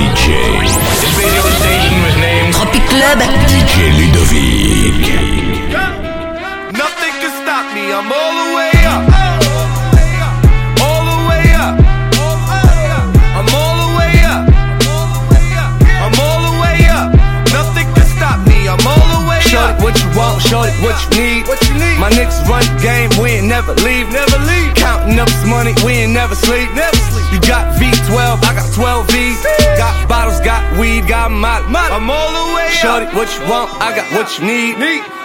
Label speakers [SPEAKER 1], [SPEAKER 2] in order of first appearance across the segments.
[SPEAKER 1] DJ.
[SPEAKER 2] This radio station was named
[SPEAKER 3] Tropic Club.
[SPEAKER 1] DJ Ludovic.
[SPEAKER 4] Shorty, what you need. What you need? My niggas run the game, we ain't never leave. Never leave. Counting up this money, we ain't never sleep. Never sleep. You got V12, I got 12 V's. Got bottles, got weed, got molly. I'm all the way up. Shorty, what you want, I got what you need.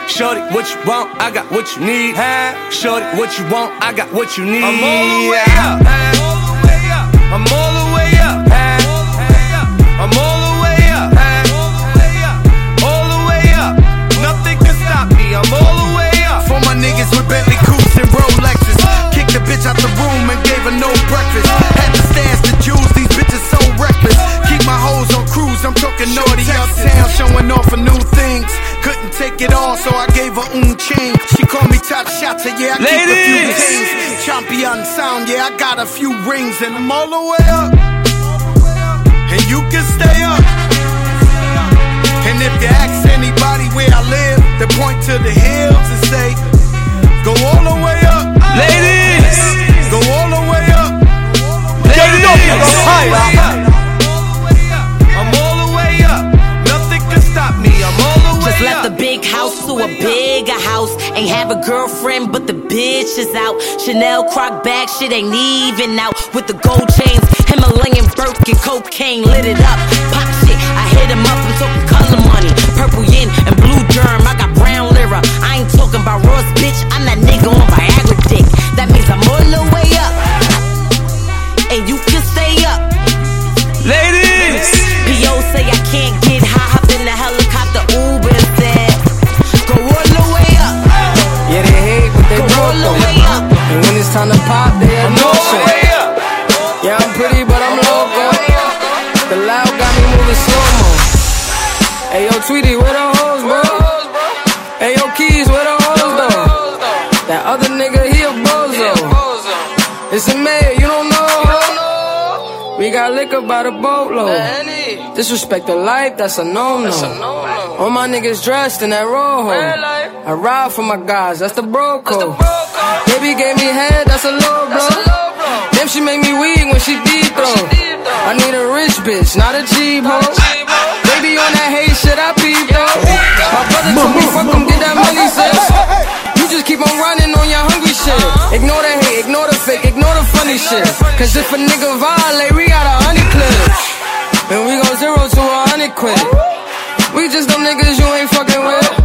[SPEAKER 4] Shorty, what you want, I got what you need. Shorty, what you want, I got what you need. I'm all the way up. I'm all the way up.
[SPEAKER 5] Champion sound, yeah, I got a few rings and I'm all the way up. And you can stay up. And if you ask anybody where I live, they point to the hills and say, Go all the way up.
[SPEAKER 4] Ladies!
[SPEAKER 5] Go all the way up.
[SPEAKER 4] I'm
[SPEAKER 3] Left the big house to a bigger house. Ain't have a girlfriend, but the bitch is out. Chanel croc bag, shit ain't even out. With the gold chains, Himalayan Birkin, cocaine lit it up. Pop shit, I hit him up. I'm talking color money, purple yin and blue germ. I got brown lira. I ain't talking about Ross, bitch. I'm that nigga on And
[SPEAKER 6] when it's time to pop, they
[SPEAKER 4] I'm
[SPEAKER 6] no
[SPEAKER 4] all the
[SPEAKER 6] shit.
[SPEAKER 4] way up.
[SPEAKER 6] Yeah, I'm pretty, but I'm loco. The loud got me moving slow mo. Hey yo, Tweety, where the hoes, bro? Hey yo, Keys, where the hoes though? That other nigga, he a bozo. It's a mayor, you don't know. We got liquor by the boatload. Disrespect the life, that's a no-no. All my niggas dressed in that rojo. I ride for my guys, that's the bro code. Baby gave me head, that's a low blow. Damn, she make me weak when she deep throw. I need a rich bitch, not a cheap hoe. Baby on that hate shit, I peep though. My brother told me fuck him, get that money, sis. You just keep on running on your hungry shit. Ignore the hate, ignore the fake, ignore the funny shit. Cause if a nigga violate, we got a hundred clips. And we go zero to a hundred quid. We just them niggas you ain't fucking with.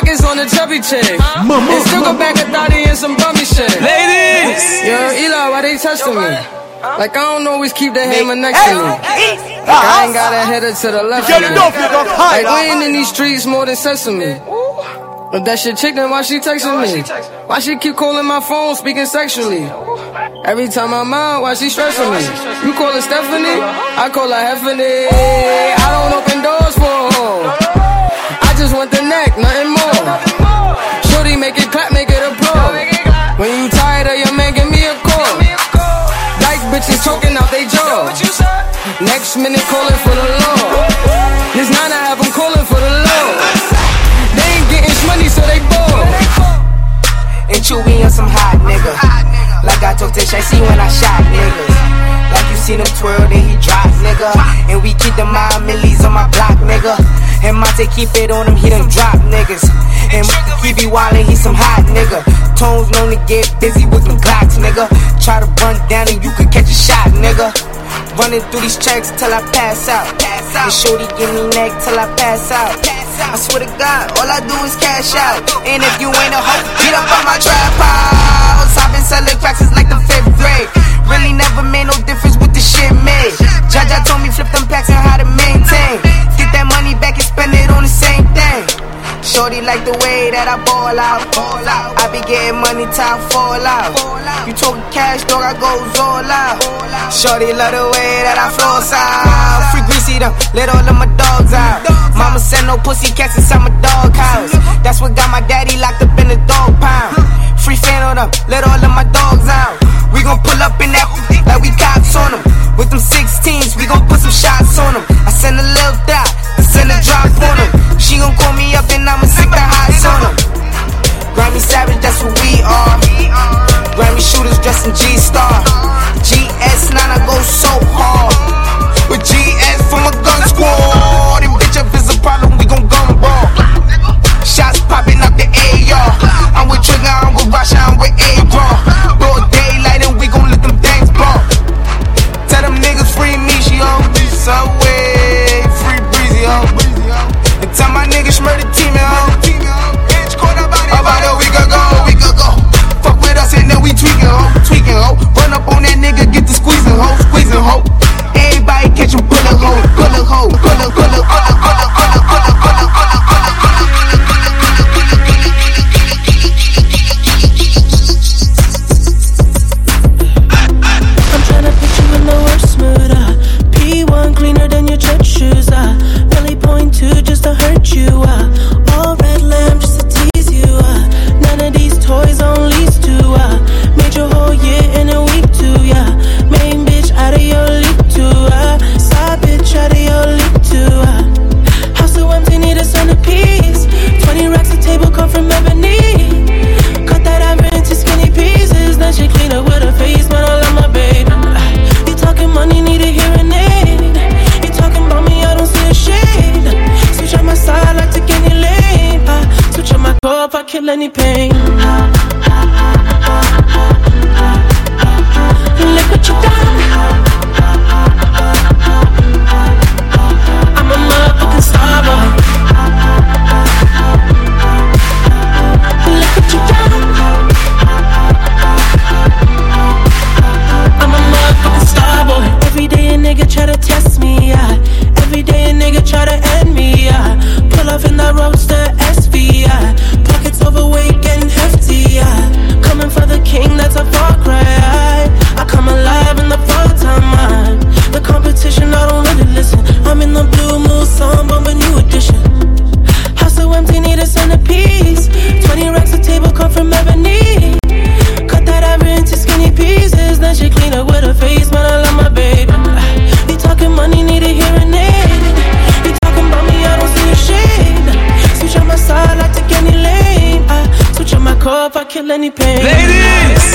[SPEAKER 6] Pockets on the chubby chick. And still go back a thotty and some bummy shit.
[SPEAKER 4] Ladies!
[SPEAKER 6] Yo, Eli, why they testing me? Like I don't always keep the hammer next to me. Like I ain't got a header to the left of me. Like we ain't in these streets more than sesame. But that shit chick, then why she texting me? Why she keep calling my phone, speaking sexually? Every time I'm out, why she stressing me? You call her Stephanie? I call her Heffany. I don't open doors for hoe. I just want the neck, nothing more. Next minute calling for the law. This nine I have calling for the law. They ain't getting money, so they bored.
[SPEAKER 7] And Chewy on some hot nigga. Like I told Tish, I see when I shot niggas. Like you seen him twirl, then he drop, nigga. And we keep the mind millies on my block, nigga. And Monte keep it on him, he done drop niggas. And he be wildin', he some hot nigga. Tones known to get busy with them Glocks, nigga. Try to run down and you could catch a shot, nigga. Running through these checks till I pass out. Pass out. And shorty give me neck till I pass out. pass I swear to God, all I do is cash out. And if you ain't a hoe, get up on my trap house. I've been selling cracks since like the fifth grade. Really never made no difference with the shit made. Jaja told me flip them packs and how to maintain. Get that money back and spend it on the same thing. Shorty like the way that I ball out. I be getting money I fall out. You talking cash, dog, I goes all out. Shorty love the way that I floss out. Free greasy them, let all of my dogs out. Mama said no pussy cats inside my dog house. That's what got my daddy locked up in the dog pound. Free fan on them, let all if
[SPEAKER 8] I kill any pain. From ebony. Cut that ever into skinny pieces. Then she clean up with her face, man. I love my baby. You talking money, need a hearing aid. You talking about me, I don't see a shade. Switch on my side, I take any lane. I switch on my cup, I kill any pain.
[SPEAKER 4] Ladies!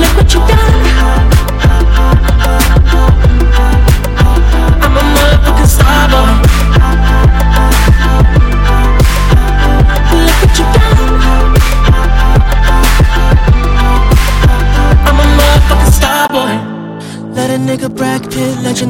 [SPEAKER 8] Look what you done.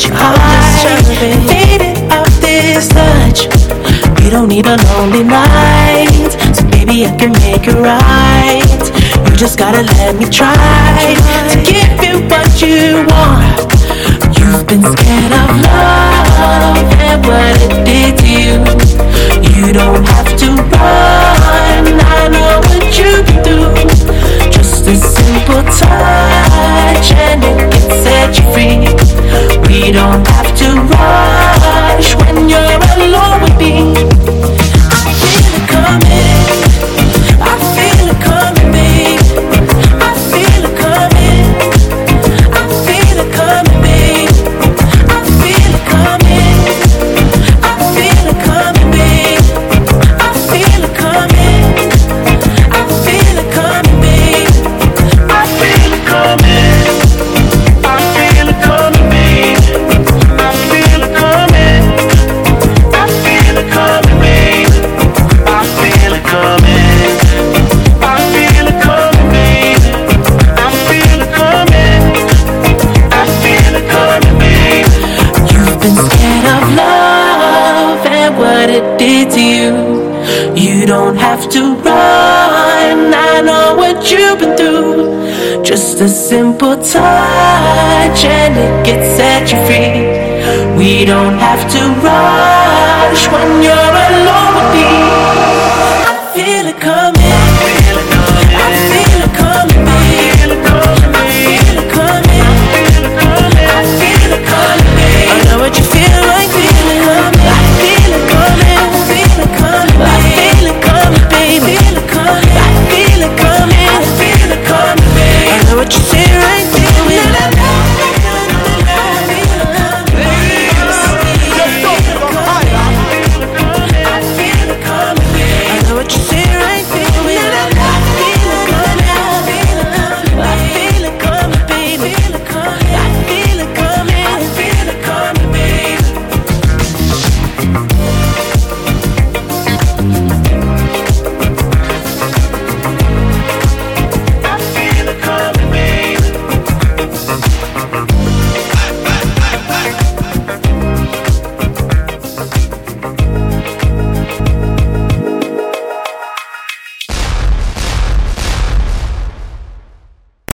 [SPEAKER 8] touch. All I faded off this touch. We don't need a lonely night, so baby I can make it right. You just gotta let me try. touch and it gets set you free. We don't have to rush when you're alone with me.